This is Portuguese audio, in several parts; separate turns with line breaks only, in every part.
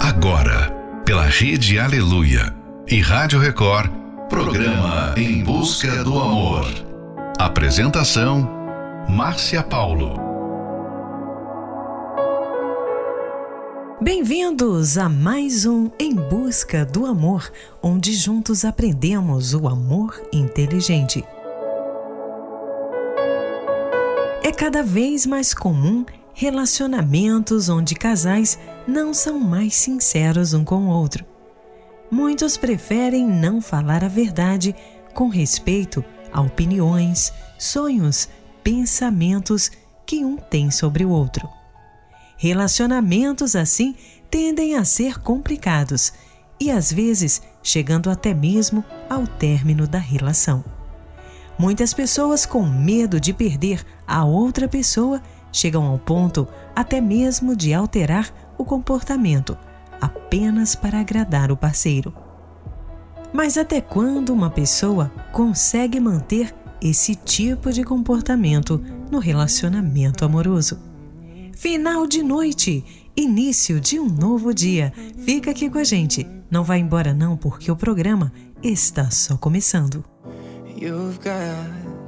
Agora, pela Rede Aleluia e Rádio Record, programa Em Busca do Amor. Apresentação: Márcia Paulo.
Bem-vindos a mais um Em Busca do Amor, onde juntos aprendemos o amor inteligente. É cada vez mais comum relacionamentos onde casais não são mais sinceros um com o outro. Muitos preferem não falar a verdade com respeito a opiniões, sonhos, pensamentos que um tem sobre o outro. Relacionamentos assim tendem a ser complicados e às vezes chegando até mesmo ao término da relação. Muitas pessoas, com medo de perder a outra pessoa, chegam ao ponto até mesmo de alterar o comportamento apenas para agradar o parceiro. Mas até quando uma pessoa consegue manter esse tipo de comportamento no relacionamento amoroso? Final de noite, início de um novo dia. Fica aqui com a gente. Não vá embora não, porque o programa está só começando. You've got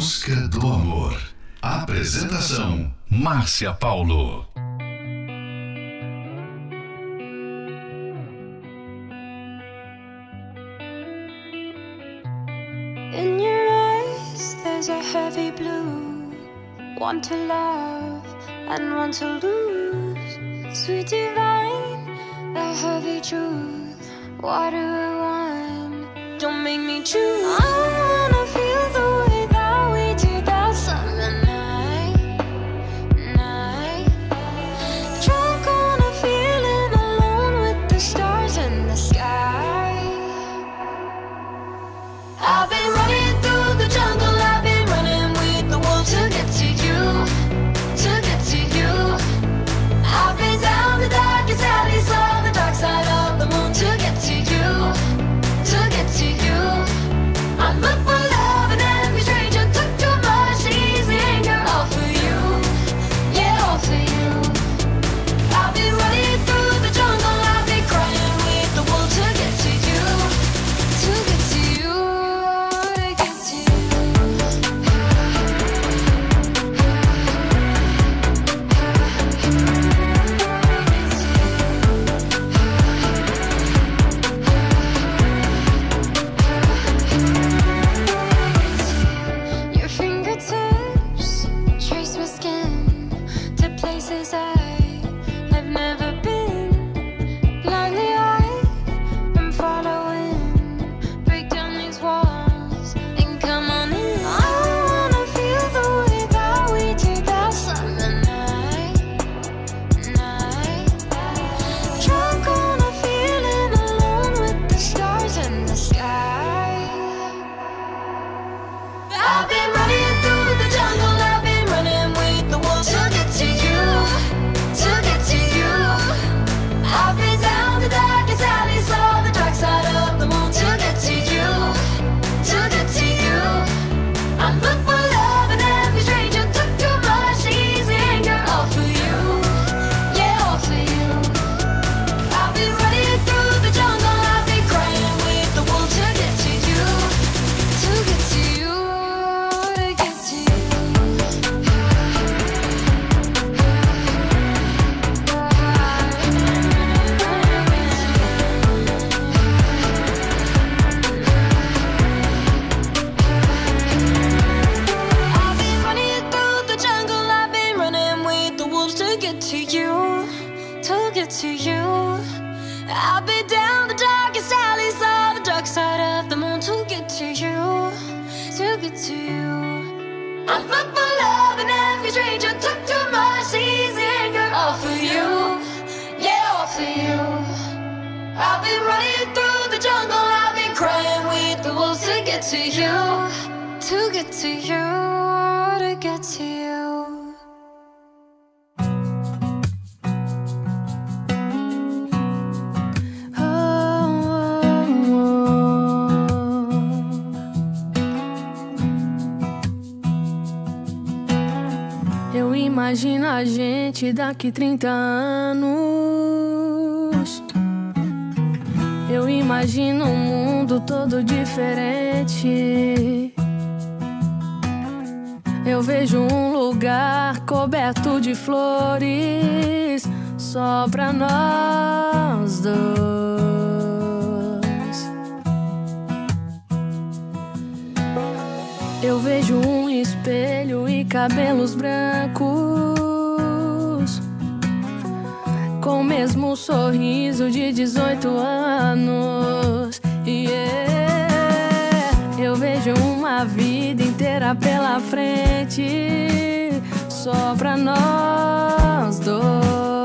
busca do amor. Apresentação: Márcia Paulo.
In your eyes, there's a heavy blue. Want to love and one to lose. Sweet divine, the heavy truth. Water to you, to get to you, to get to you.
Eu imagino a gente daqui 30 anos Imagina um mundo todo diferente. Eu vejo um lugar coberto de flores só pra nós dois. Eu vejo um espelho e cabelos brancos com o mesmo sorriso de 18 anos. Yeah. Eu vejo uma vida inteira pela frente só pra nós dois.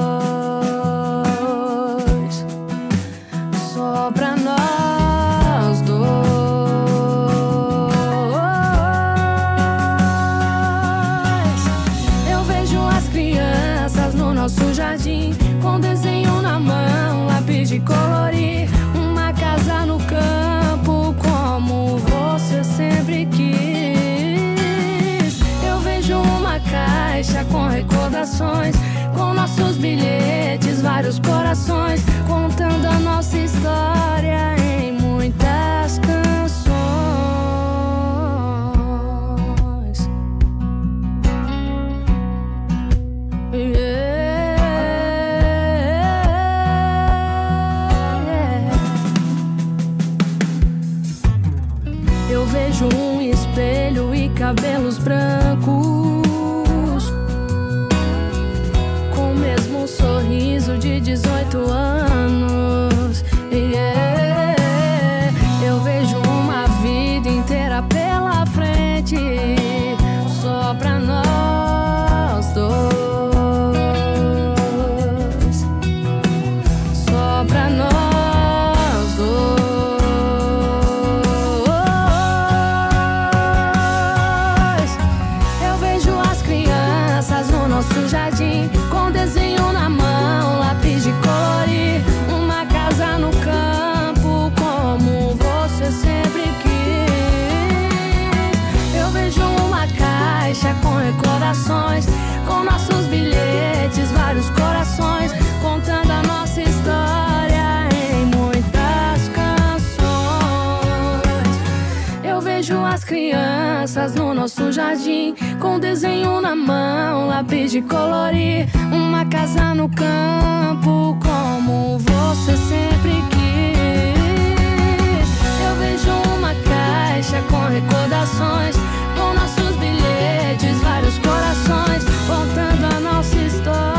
corações. Vejo as crianças no nosso jardim, com desenho na mão, lápis de colorir. Uma casa no campo, como você sempre quis. Eu vejo uma caixa com recordações, com nossos bilhetes, vários corações, contando a nossa história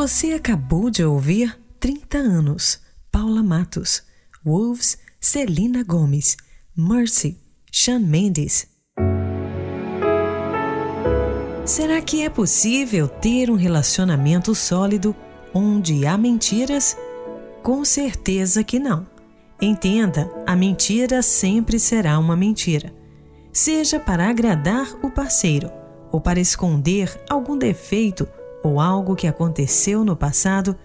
Você acabou de ouvir 30 anos, Paula Matos, Wolves, Celina Gomes, Mercy, Sean Mendes. Será que é possível ter um relacionamento sólido onde há mentiras? Com certeza que não. Entenda, a mentira sempre será uma mentira. Seja para agradar o parceiro ou para esconder algum defeito ou algo que aconteceu no passado,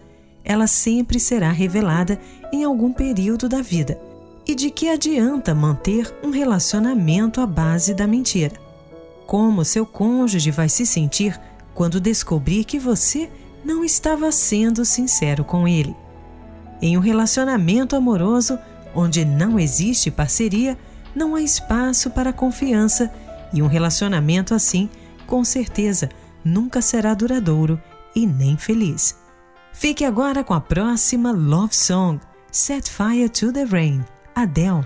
ela sempre será revelada em algum período da vida. E de que adianta manter um relacionamento à base da mentira? Como seu cônjuge vai se sentir quando descobrir que você não estava sendo sincero com ele? Em um relacionamento amoroso onde não existe parceria, não há espaço para confiança e um relacionamento assim, com certeza, nunca será duradouro e nem feliz. Fique agora com a próxima Love Song, Set Fire to the Rain, Adele.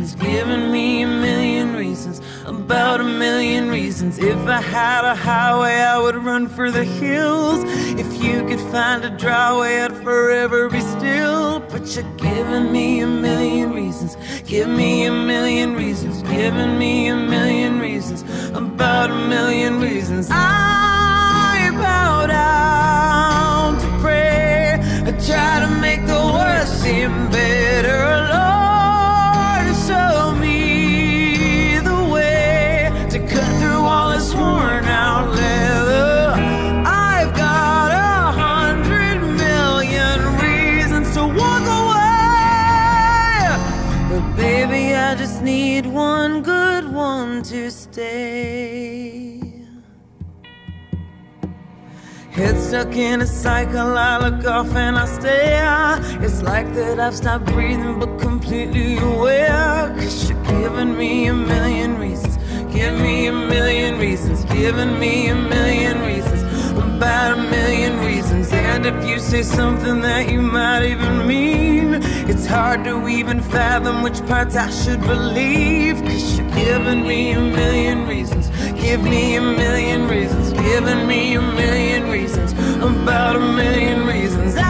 Reasons. Giving me a million reasons. About a million reasons. If I had a highway, I would run for the hills. If you could find a dry way, I'd forever be still. But you're giving me a million reasons. Give me a million reasons. Giving me a million reasons. About a million reasons. I bow down to pray. I try to make the worst seem better. Lord, stay. Head stuck in a cycle, I look off and I stare. It's like that I've stopped breathing but completely aware. Cause you're giving me a million reasons. Give me a million reasons. Giving me a million reasons. About a million reasons. And if you say something that you might even mean, it's hard to even fathom which parts I should believe. Cause you're giving me a million reasons. Give me a million reasons. Giving me a million reasons. About a million reasons. I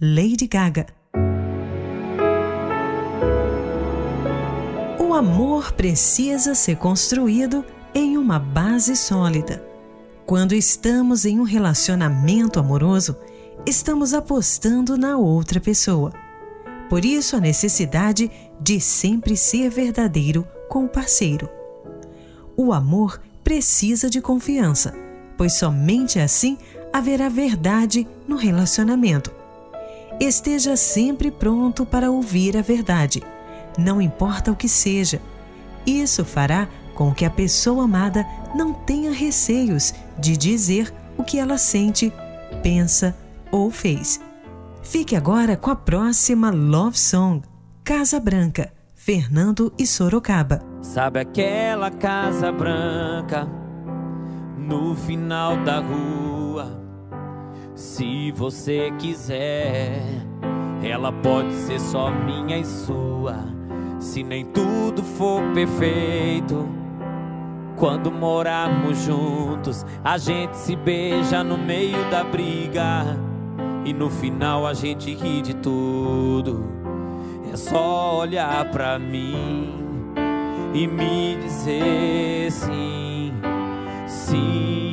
Lady Gaga. O amor precisa ser construído em uma base sólida. Quando estamos em um relacionamento amoroso, estamos apostando na outra pessoa. Por isso, a necessidade de sempre ser verdadeiro com o parceiro. O amor precisa de confiança, pois somente assim haverá verdade no relacionamento. Esteja sempre pronto para ouvir a verdade, não importa o que seja. Isso fará com que a pessoa amada não tenha receios de dizer o que ela sente, pensa ou fez. Fique agora com a próxima Love Song, Casa Branca, Fernando e Sorocaba.
Sabe aquela casa branca no final da rua? Se você quiser, ela pode ser só minha e sua. Se nem tudo for perfeito, Quando morarmos juntos, a gente se beija no meio da briga. E no final a gente ri de tudo. É só olhar pra mim e me dizer sim, sim.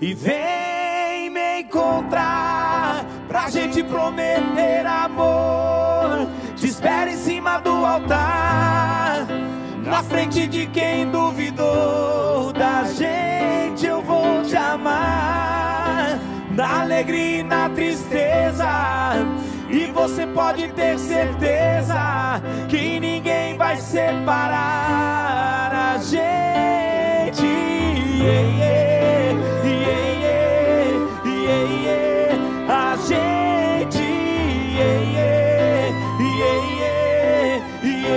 E vem me encontrar pra gente prometer amor. Te espero em cima do altar, na frente de quem duvidou da gente. Eu vou te amar, na alegria e na tristeza. E você pode ter certeza que ninguém vai separar a gente. Yeah, yeah, yeah, A gente. Yeah, yeah, yeah, yeah.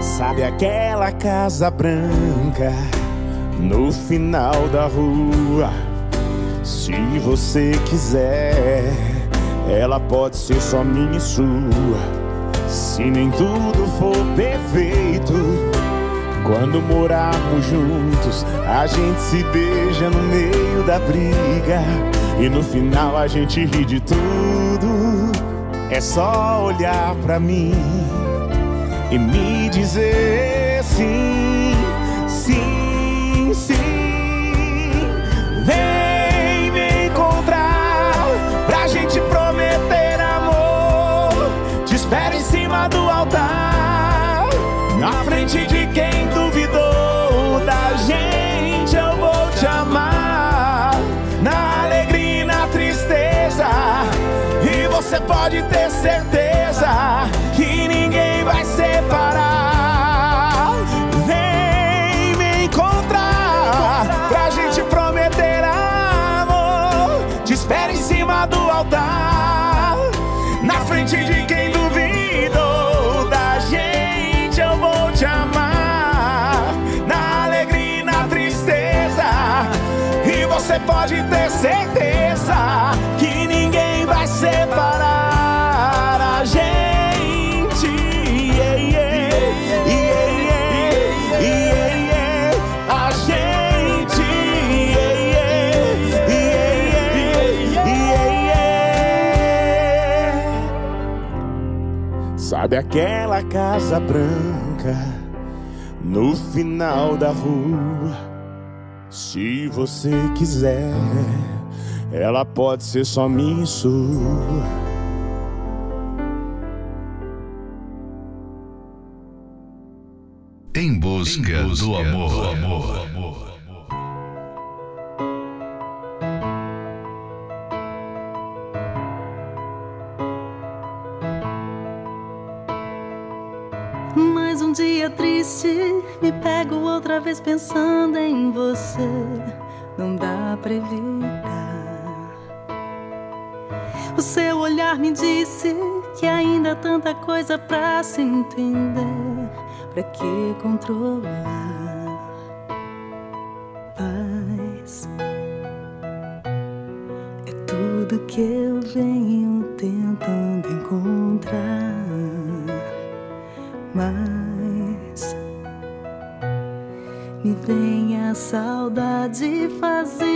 Sabe aquela casa branca no final da rua? Se você quiser, ela pode ser só minha e sua. Se nem tudo for perfeito, quando morarmos juntos, a gente se beija no meio da briga. E no final a gente ri de tudo. É só olhar pra mim e me dizer do altar, na frente de quem duvidou da gente. Eu vou te amar na alegria e na tristeza. E você pode ter certeza certeza que ninguém vai separar a gente. Yeah, yeah, yeah, yeah, yeah. A gente. Yeah, yeah, yeah. Sabe aquela casa branca no final da rua? Se você quiser, ela pode ser só minha e sua.
Em busca, do amor.
Mais um dia triste, me pego outra vez pensando em você. Não dá pra evitar. Seu olhar me disse que ainda há tanta coisa pra se entender. Pra que controlar? Paz é tudo que eu venho tentando encontrar mas me vem a saudade fazendo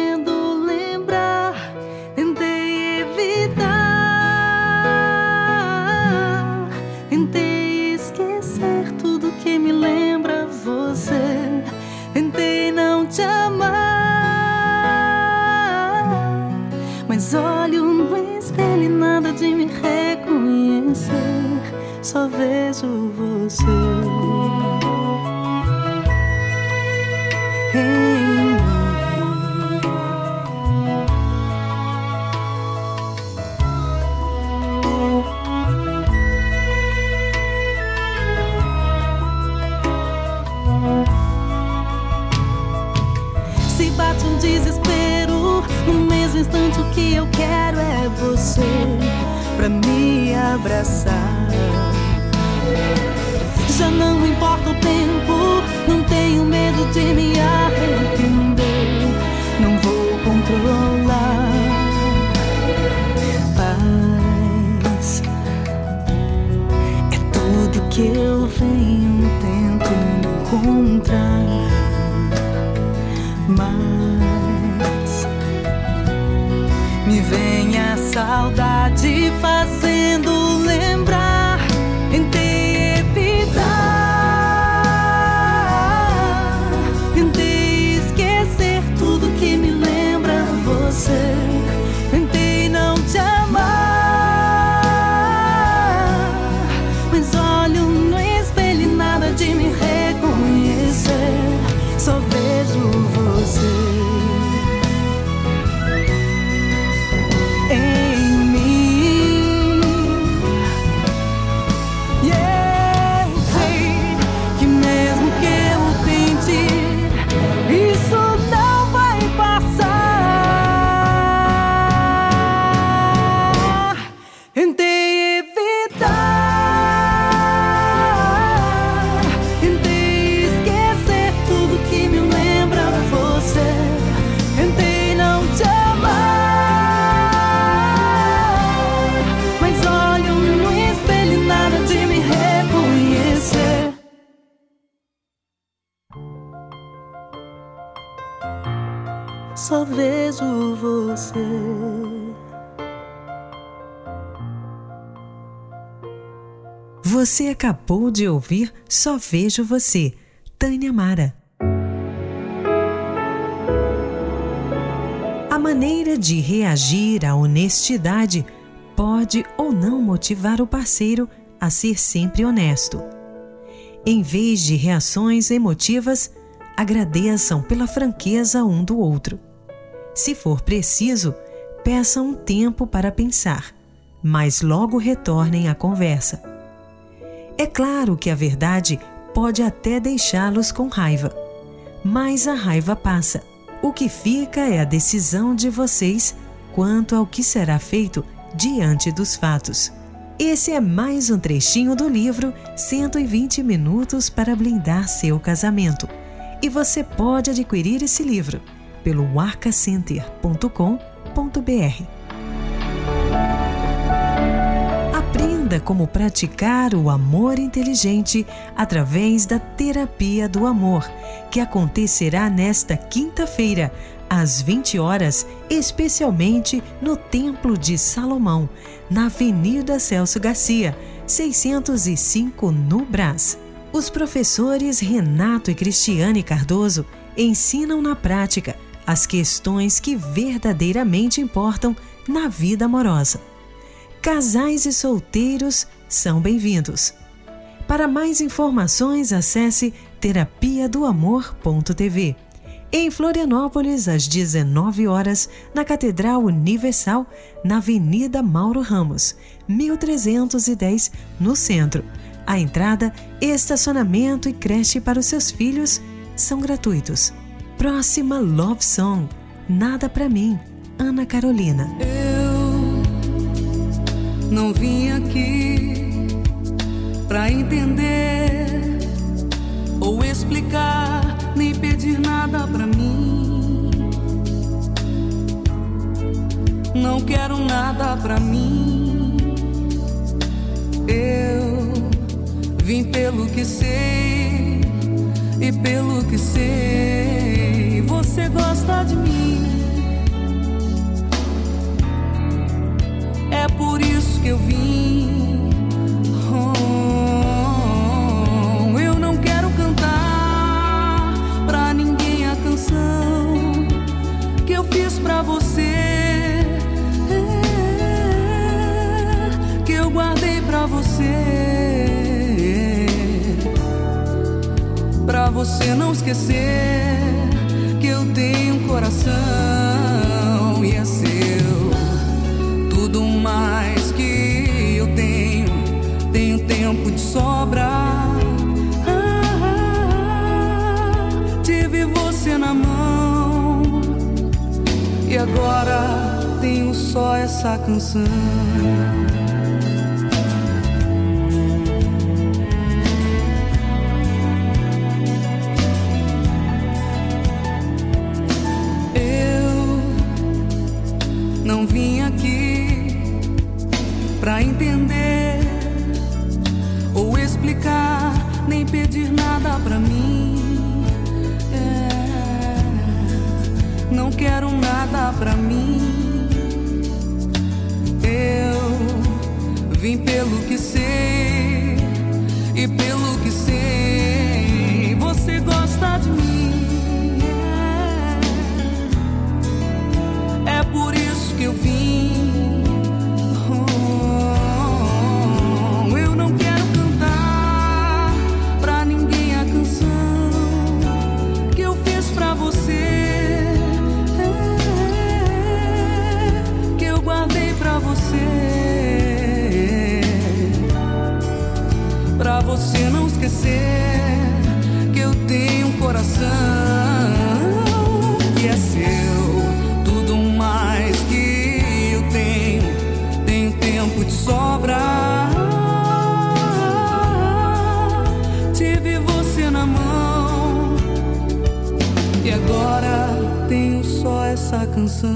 Só vejo eu venho tentando encontrar. Mas me vem a saudade fazendo Você
acabou de ouvir Só Vejo Você, Tânia Mara. A maneira de reagir à honestidade pode ou não motivar o parceiro a ser sempre honesto. Em vez de reações emotivas, agradeçam pela franqueza um do outro. Se for preciso, peçam um tempo para pensar, mas logo retornem à conversa. É claro que a verdade pode até deixá-los com raiva, mas a raiva passa. O que fica é a decisão de vocês quanto ao que será feito diante dos fatos. Esse é mais um trechinho do livro 120 Minutos para Blindar Seu Casamento. E você pode adquirir esse livro pelo arcacenter.com.br. Como praticar o amor inteligente através da Terapia do Amor, que acontecerá nesta quinta-feira, às 20 horas, especialmente no Templo de Salomão, na Avenida Celso Garcia, 605 no Brás. Os professores Renato e Cristiane Cardoso ensinam na prática as questões que verdadeiramente importam na vida amorosa. Casais e solteiros são bem-vindos. Para mais informações, acesse terapia do amor.tv. Em Florianópolis, às 19 horas, na Catedral Universal, na Avenida Mauro Ramos, 1310, no centro. A entrada, estacionamento e creche para os seus filhos são gratuitos. Próxima Love Song, Nada Pra Mim, Ana Carolina.
Não vim aqui pra entender ou explicar, nem pedir nada pra mim. Não quero nada pra mim. Eu vim pelo que sei e pelo que sei, você gosta de mim. É por isso que eu vim. Oh, eu não quero cantar pra ninguém a canção que eu fiz pra você. Que eu guardei pra você. Pra você não esquecer que eu tenho um coração e é seu. Tudo mais que eu tenho, tenho tempo de sobra. Ah, tive você na mão e agora tenho só essa canção. Pelo que sei e pelo que sei, esquecer que eu tenho um coração que é seu. Tudo mais que eu tenho, tenho tempo de sobra. Tive você na mão e agora tenho só essa canção.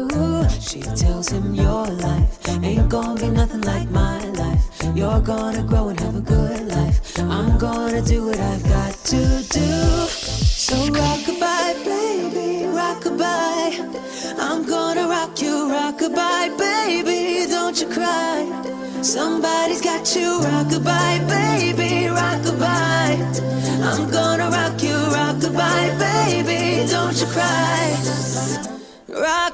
She tells him, Your life ain't gonna be nothing like my life. You're gonna grow and have a good life. I'm gonna do what I've got to do. So rock rockabye, baby, rock rockabye. I'm gonna rock you, rock rockabye, baby. Don't you cry. Somebody's got you, rockabye, baby, rockabye. I'm gonna rock you,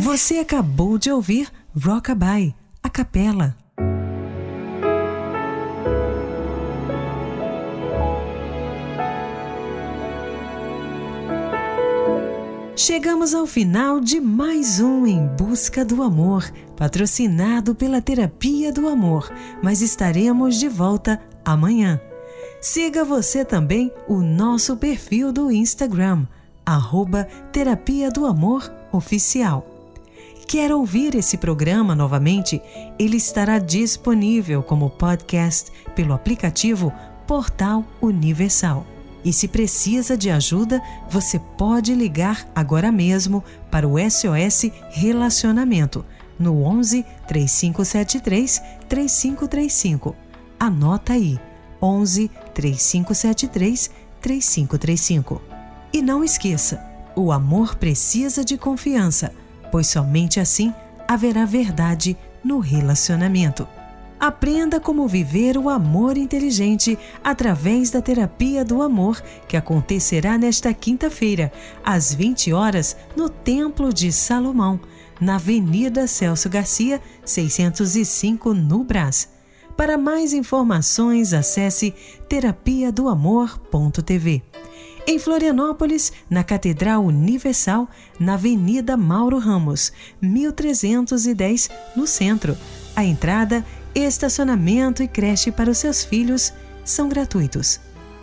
Você acabou de ouvir Rockabye, a capela. Chegamos ao final de mais um Em Busca do Amor, patrocinado pela Terapia do Amor, mas estaremos de volta amanhã. Siga você também o nosso perfil do Instagram, arroba Terapia do Amor Oficial. Quer ouvir esse programa novamente? Ele estará disponível como podcast pelo aplicativo Portal Universal. E se precisa de ajuda, você pode ligar agora mesmo para o SOS Relacionamento no 11 3573 3535. Anota aí: 11 3573 3535. E não esqueça, o amor precisa de confiança, pois somente assim haverá verdade no relacionamento. Aprenda como viver o amor inteligente através da terapia do amor, que acontecerá nesta quinta-feira, às 20 horas, no Templo de Salomão, na Avenida Celso Garcia, 605, no Brás. Para mais informações, acesse terapia do amor.tv. Em Florianópolis, na Catedral Universal, na Avenida Mauro Ramos, 1310, no centro. A entrada, estacionamento e creche para os seus filhos são gratuitos.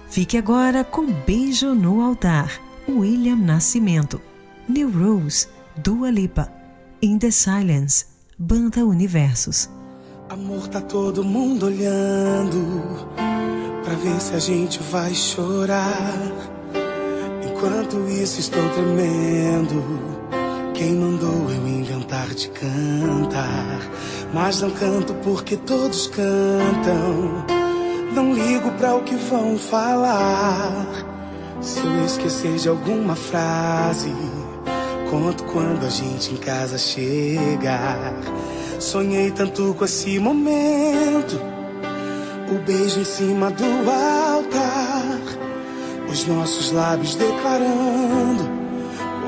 Fique agora com Beijo no Altar, William Nascimento. New Rose, Dua Lipa. In the Silence, Banda Universos.
Amor, tá todo mundo olhando pra ver se a gente vai chorar. Enquanto isso, estou tremendo. Quem mandou eu inventar de cantar? Mas não canto porque todos cantam. Não ligo pra o que vão falar. Se eu esquecer de alguma frase, conto quando a gente em casa chegar. Sonhei tanto com esse momento. O beijo em cima do altar. Os nossos lábios declarando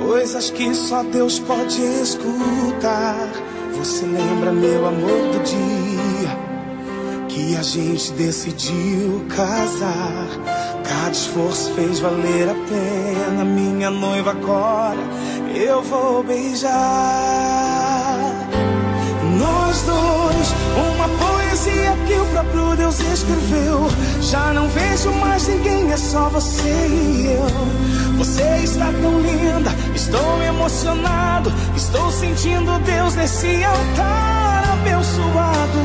coisas que só Deus pode escutar. Você lembra, meu amor, do dia que a gente decidiu casar? Cada esforço fez valer a pena. Minha noiva agora eu vou beijar. Nós dois, o próprio Deus escreveu. Já não vejo mais ninguém, é só você e eu. Você está tão linda, estou emocionado. Estou sentindo Deus nesse altar abençoado.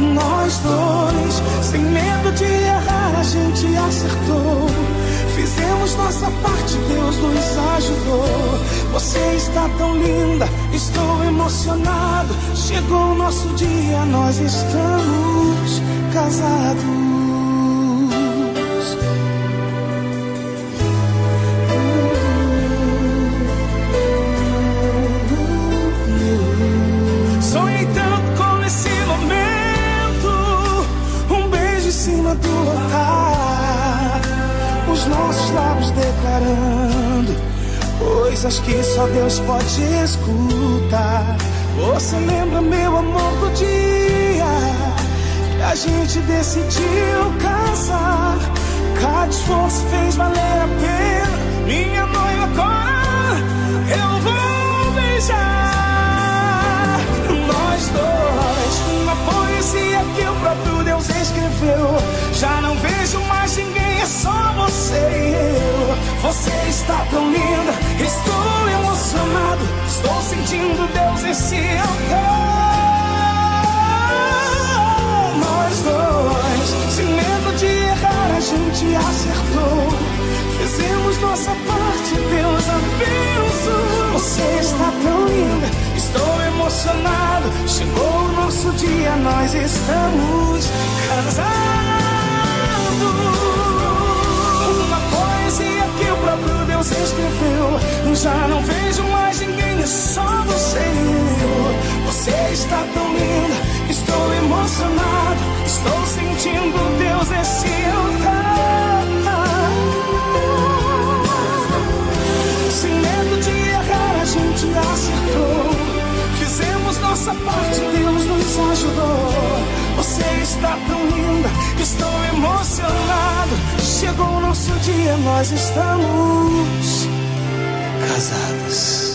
Nós dois, sem medo de errar, a gente acertou. Fizemos nossa parte, Deus nos ajudou. Você está tão linda, estou emocionado. Chegou o nosso dia, nós estamos casados. Deus pode escutar. Você lembra, meu amor, do dia que a gente decidiu casar? Cada esforço fez valer a pena. Minha noiva agora eu vou beijar. Nós dois, uma poesia que o próprio Deus escreveu. Já não vejo mais ninguém, é só você e eu. Você está tão linda, estou emocionado. Estou sentindo Deus nesse altar. Nós dois, sem medo de errar, a gente acertou. Fizemos nossa parte, Deus abençoou. Você está tão linda, estou emocionado. Chegou o nosso dia, nós estamos casados. Deus escreveu. Já não vejo mais ninguém, é só você e eu. Você está tão linda, estou emocionado. Estou sentindo Deus nesse altar. Nós estamos casados.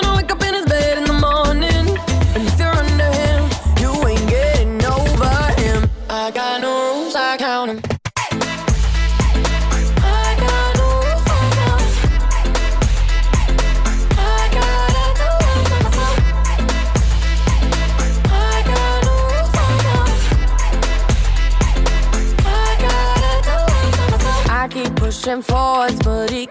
pushing forwards, but he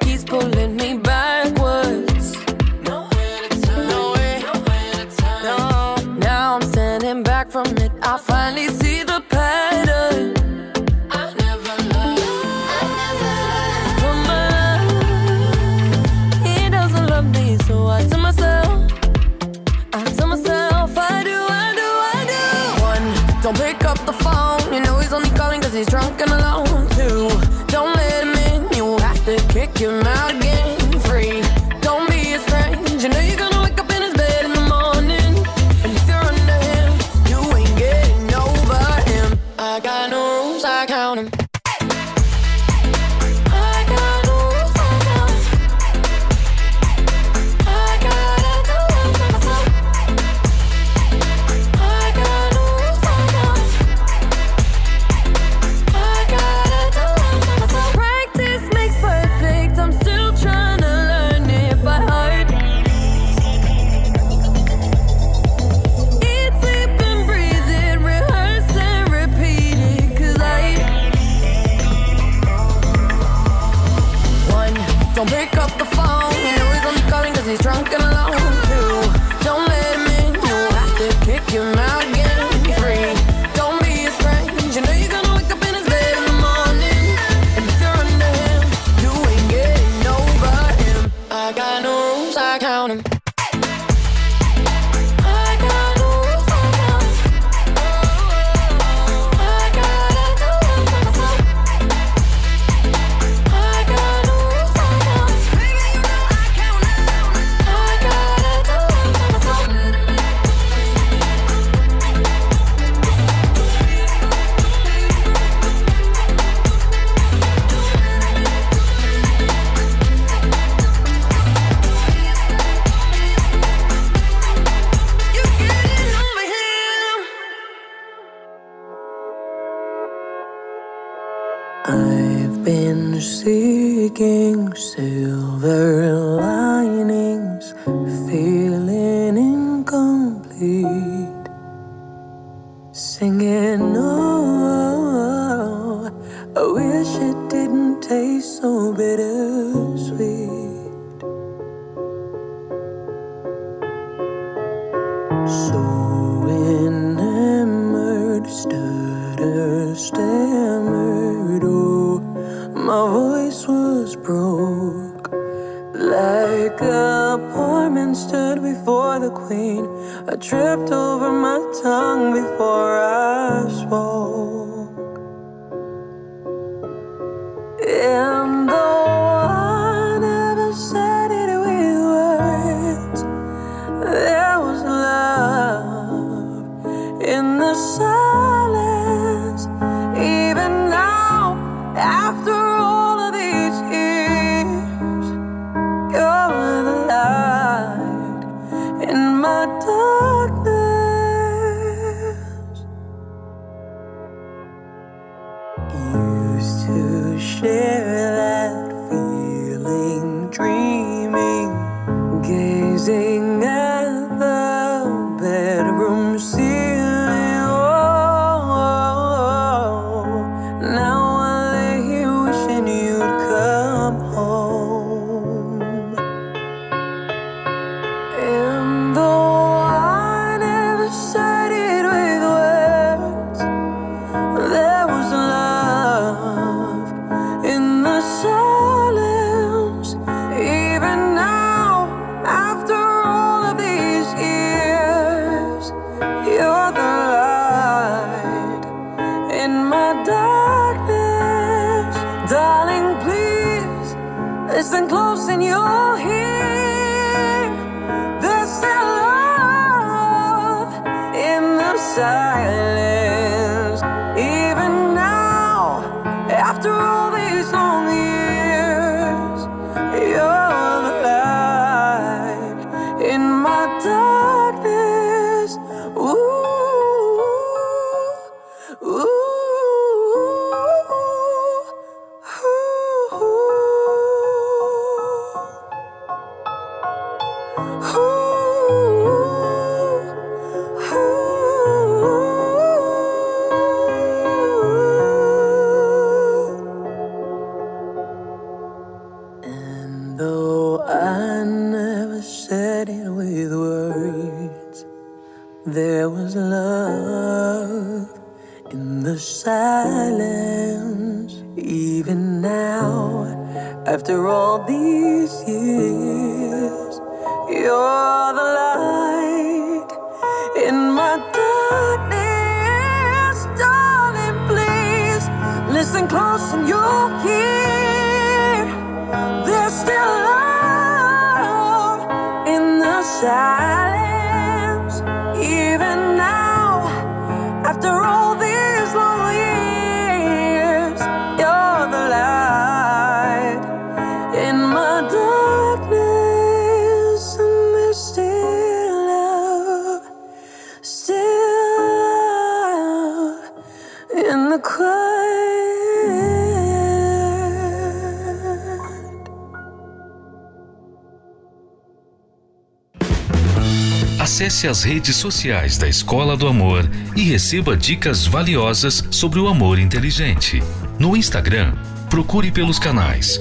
stutter, stammered, oh, my voice was broke. Like a poor man stood before the queen, I tripped over my tongue before I spoke.
Acesse as redes sociais da Escola do Amor e receba dicas valiosas sobre o amor inteligente. No Instagram, procure pelos canais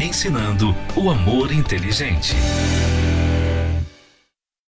ensinando o amor inteligente.